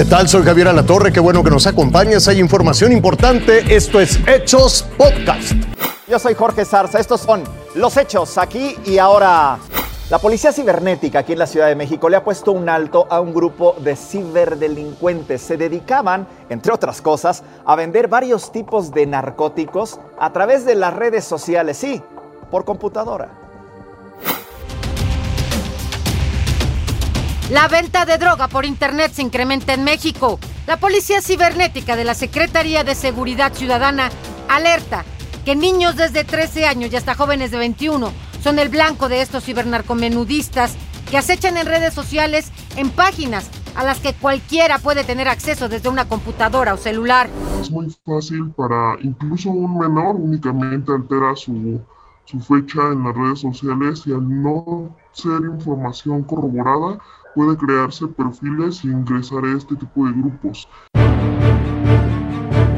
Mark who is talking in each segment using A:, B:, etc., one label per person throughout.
A: ¿Qué tal? Soy Javier Alatorre, qué bueno que nos acompañas. Hay información importante. Esto es Hechos Podcast.
B: Yo soy Jorge Zarza. Estos son los hechos aquí y ahora. La policía cibernética aquí en la Ciudad de México le ha puesto un alto a un grupo de ciberdelincuentes. Se dedicaban, entre otras cosas, a vender varios tipos de narcóticos a través de las redes sociales, sí, por computadora.
C: La venta de droga por Internet se incrementa en México. La Policía Cibernética de la Secretaría de Seguridad Ciudadana alerta que niños desde 13 años y hasta jóvenes de 21 son el blanco de estos cibernarcomenudistas que acechan en redes sociales en páginas a las que cualquiera puede tener acceso desde una computadora o celular.
D: Es muy fácil para incluso un menor únicamente altera su, su fecha en las redes sociales y al no ser información corroborada puede crearse perfiles e ingresar a este tipo de grupos.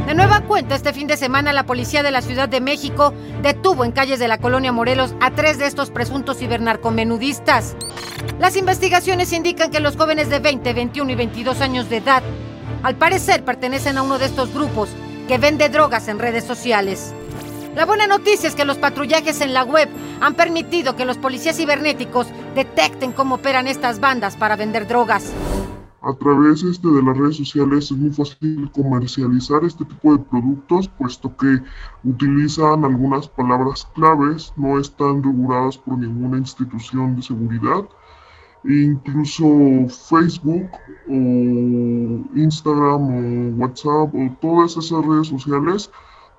C: De nueva cuenta, este fin de semana la policía de la Ciudad de México detuvo en calles de la colonia Morelos a tres de estos presuntos cibernarcomenudistas. Las investigaciones indican que los jóvenes de 20, 21 y 22 años de edad, al parecer pertenecen a uno de estos grupos que vende drogas en redes sociales. La buena noticia es que los patrullajes en la web han permitido que los policías cibernéticos detecten cómo operan estas bandas para vender drogas.
D: A través este, de las redes sociales es muy fácil comercializar este tipo de productos, puesto que utilizan algunas palabras claves, no están reguladas por ninguna institución de seguridad. E incluso Facebook o Instagram o WhatsApp o todas esas redes sociales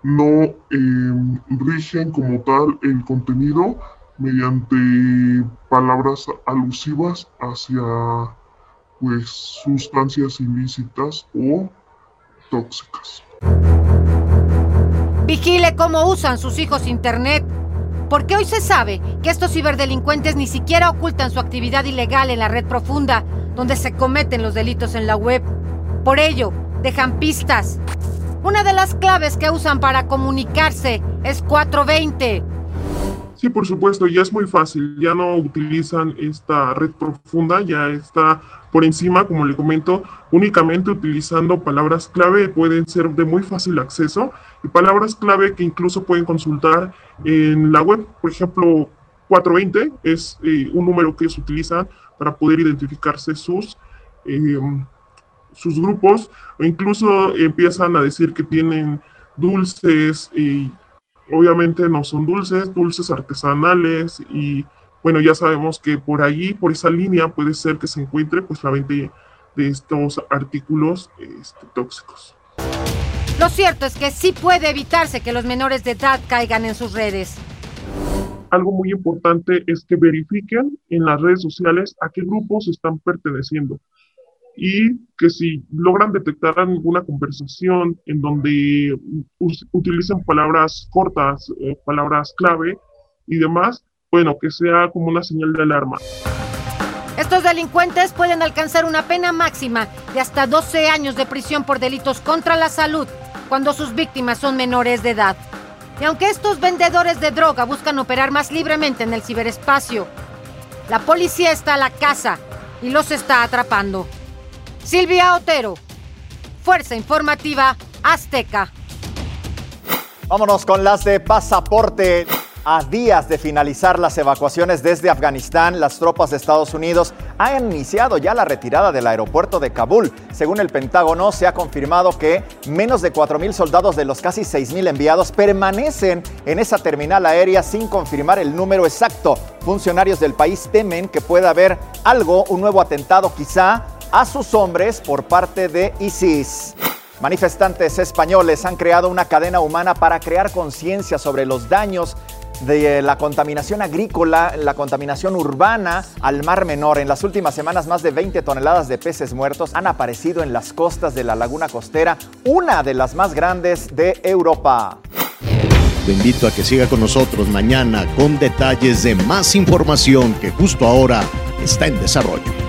D: no em, rigen como tal el contenido mediante palabras alusivas hacia pues sustancias ilícitas o tóxicas.
C: Vigile cómo usan sus hijos internet, porque hoy se sabe que estos ciberdelincuentes ni siquiera ocultan su actividad ilegal en la red profunda, donde se cometen los delitos en la web. Por ello, dejan pistas, una de las claves que usan para comunicarse es 420.
D: Sí, por supuesto, ya es muy fácil, ya no utilizan esta red profunda, ya está por encima, como le comento, únicamente utilizando palabras clave, pueden ser de muy fácil acceso y palabras clave que incluso pueden consultar en la web. Por ejemplo, 420 es eh, un número que se utiliza para poder identificarse sus eh, sus grupos, o incluso empiezan a decir que tienen dulces y obviamente no son dulces, dulces artesanales y bueno, ya sabemos que por allí, por esa línea puede ser que se encuentre pues la venta de estos artículos este, tóxicos.
C: Lo cierto es que sí puede evitarse que los menores de edad caigan en sus redes.
D: Algo muy importante es que verifiquen en las redes sociales a qué grupos están perteneciendo y que si logran detectar alguna conversación en donde utilicen palabras cortas, eh, palabras clave y demás, bueno, que sea como una señal de alarma.
C: Estos delincuentes pueden alcanzar una pena máxima de hasta 12 años de prisión por delitos contra la salud cuando sus víctimas son menores de edad. Y aunque estos vendedores de droga buscan operar más libremente en el ciberespacio, la policía está a la casa y los está atrapando. Silvia Otero, Fuerza Informativa Azteca.
B: Vámonos con las de pasaporte. A días de finalizar las evacuaciones desde Afganistán, las tropas de Estados Unidos han iniciado ya la retirada del aeropuerto de Kabul. Según el Pentágono, se ha confirmado que menos de 4.000 soldados de los casi 6.000 enviados permanecen en esa terminal aérea sin confirmar el número exacto. Funcionarios del país temen que pueda haber algo, un nuevo atentado quizá a sus hombres por parte de ISIS. Manifestantes españoles han creado una cadena humana para crear conciencia sobre los daños de la contaminación agrícola, la contaminación urbana al Mar Menor. En las últimas semanas, más de 20 toneladas de peces muertos han aparecido en las costas de la laguna costera, una de las más grandes de Europa.
A: Te invito a que siga con nosotros mañana con detalles de más información que justo ahora está en desarrollo.